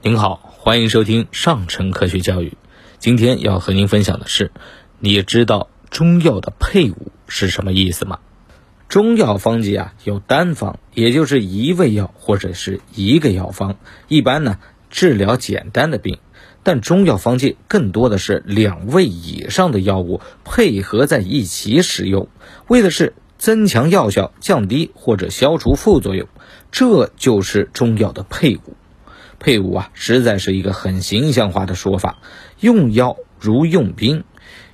您好，欢迎收听上乘科学教育。今天要和您分享的是，你知道中药的配伍是什么意思吗？中药方剂啊有单方，也就是一味药或者是一个药方，一般呢治疗简单的病。但中药方剂更多的是两味以上的药物配合在一起使用，为的是增强药效、降低或者消除副作用，这就是中药的配伍。配伍啊，实在是一个很形象化的说法。用药如用兵，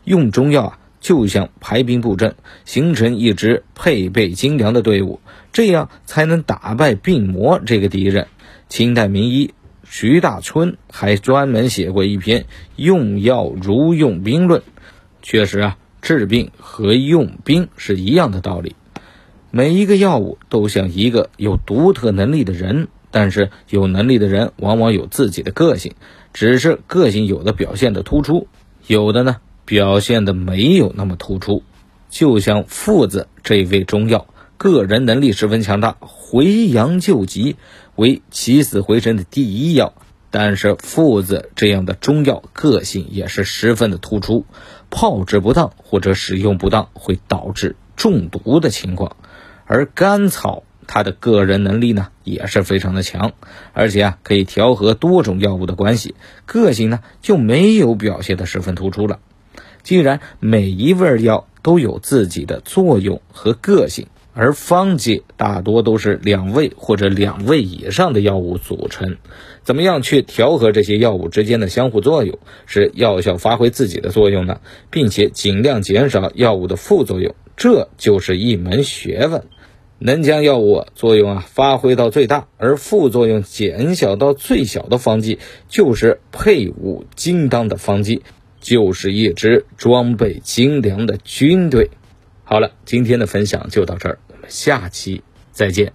用中药啊，就像排兵布阵，形成一支配备精良的队伍，这样才能打败病魔这个敌人。清代名医徐大春还专门写过一篇《用药如用兵论》。确实啊，治病和用兵是一样的道理。每一个药物都像一个有独特能力的人。但是有能力的人往往有自己的个性，只是个性有的表现的突出，有的呢表现的没有那么突出。就像附子这一味中药，个人能力十分强大，回阳救急，为起死回生的第一药。但是附子这样的中药个性也是十分的突出，炮制不当或者使用不当会导致中毒的情况，而甘草。他的个人能力呢也是非常的强，而且啊可以调和多种药物的关系，个性呢就没有表现的十分突出了。既然每一味药都有自己的作用和个性，而方剂大多都是两味或者两味以上的药物组成，怎么样去调和这些药物之间的相互作用，使药效发挥自己的作用呢？并且尽量减少药物的副作用，这就是一门学问。能将药物作用啊发挥到最大，而副作用减小到最小的方剂，就是配伍精当的方剂，就是一支装备精良的军队。好了，今天的分享就到这儿，我们下期再见。